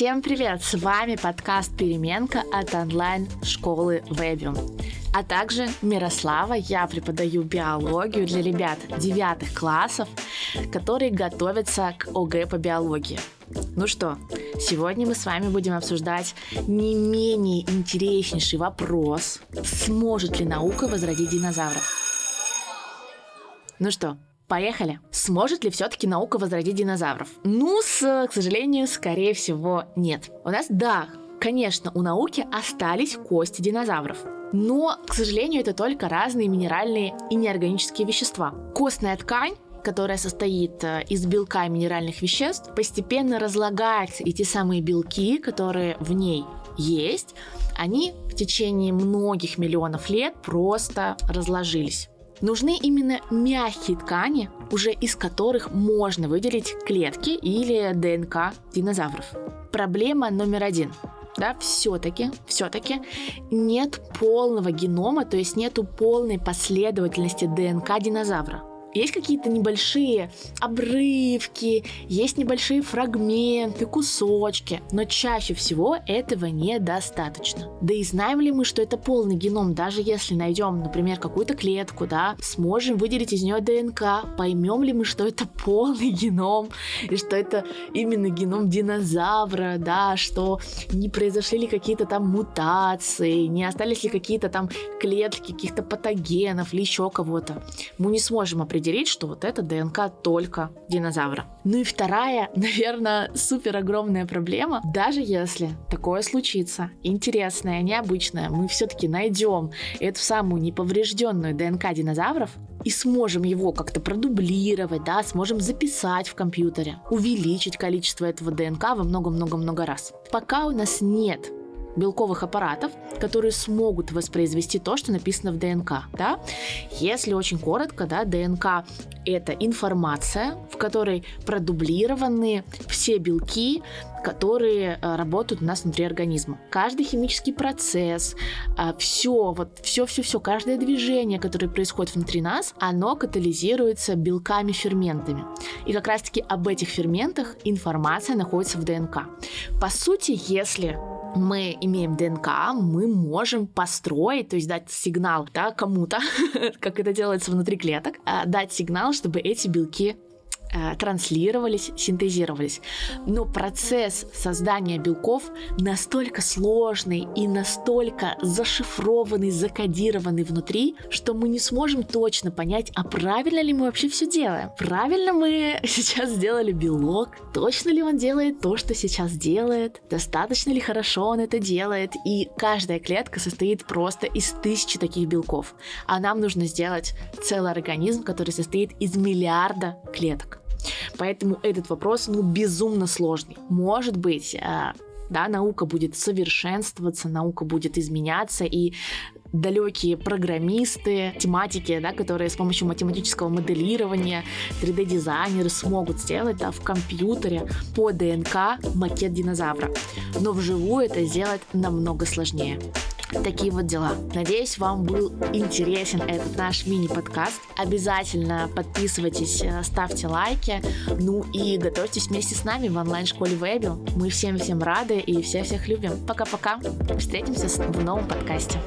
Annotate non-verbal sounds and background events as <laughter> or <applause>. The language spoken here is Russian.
Всем привет! С вами подкаст «Переменка» от онлайн-школы Webium. А также Мирослава, я преподаю биологию для ребят девятых классов, которые готовятся к ОГЭ по биологии. Ну что, сегодня мы с вами будем обсуждать не менее интереснейший вопрос, сможет ли наука возродить динозавров. Ну что, Поехали. Сможет ли все-таки наука возродить динозавров? Ну, с, к сожалению, скорее всего, нет. У нас, да, конечно, у науки остались кости динозавров. Но, к сожалению, это только разные минеральные и неорганические вещества. Костная ткань которая состоит э, из белка и минеральных веществ, постепенно разлагается, и те самые белки, которые в ней есть, они в течение многих миллионов лет просто разложились. Нужны именно мягкие ткани, уже из которых можно выделить клетки или ДНК динозавров. Проблема номер один да, все-таки, все-таки нет полного генома, то есть нету полной последовательности ДНК динозавра. Есть какие-то небольшие обрывки, есть небольшие фрагменты, кусочки, но чаще всего этого недостаточно. Да и знаем ли мы, что это полный геном, даже если найдем, например, какую-то клетку, да, сможем выделить из нее ДНК, поймем ли мы, что это полный геном, и что это именно геном динозавра, да, что не произошли ли какие-то там мутации, не остались ли какие-то там клетки каких-то патогенов или еще кого-то. Мы не сможем определить определить, что вот это ДНК только динозавра. Ну и вторая, <laughs> наверное, супер огромная проблема, даже если такое случится, интересное, необычное, мы все-таки найдем эту самую неповрежденную ДНК динозавров, и сможем его как-то продублировать, да, сможем записать в компьютере, увеличить количество этого ДНК во много-много-много раз. Пока у нас нет белковых аппаратов, которые смогут воспроизвести то, что написано в ДНК. Да? Если очень коротко, да, ДНК это информация, в которой продублированы все белки, которые э, работают у нас внутри организма. Каждый химический процесс, э, все, вот все, все, все, каждое движение, которое происходит внутри нас, оно катализируется белками-ферментами. И как раз-таки об этих ферментах информация находится в ДНК. По сути, если мы имеем ДНК, мы можем построить, то есть дать сигнал да, кому-то, <laughs> как это делается внутри клеток, а, дать сигнал, чтобы эти белки транслировались, синтезировались. Но процесс создания белков настолько сложный и настолько зашифрованный, закодированный внутри, что мы не сможем точно понять, а правильно ли мы вообще все делаем. Правильно мы <laughs> сейчас сделали белок? Точно ли он делает то, что сейчас делает? Достаточно ли хорошо он это делает? И каждая клетка состоит просто из тысячи таких белков. А нам нужно сделать целый организм, который состоит из миллиарда клеток. Поэтому этот вопрос, ну, безумно сложный. Может быть, э, да, наука будет совершенствоваться, наука будет изменяться, и далекие программисты, тематики, да, которые с помощью математического моделирования, 3D-дизайнеры смогут сделать да, в компьютере по ДНК макет динозавра. Но вживую это сделать намного сложнее. Такие вот дела. Надеюсь, вам был интересен этот наш мини-подкаст. Обязательно подписывайтесь, э, ставьте лайки, ну и готовьтесь вместе с нами в онлайн-школе Вебил. Мы всем-всем рады и всех-всех любим. Пока-пока. Встретимся в новом подкасте.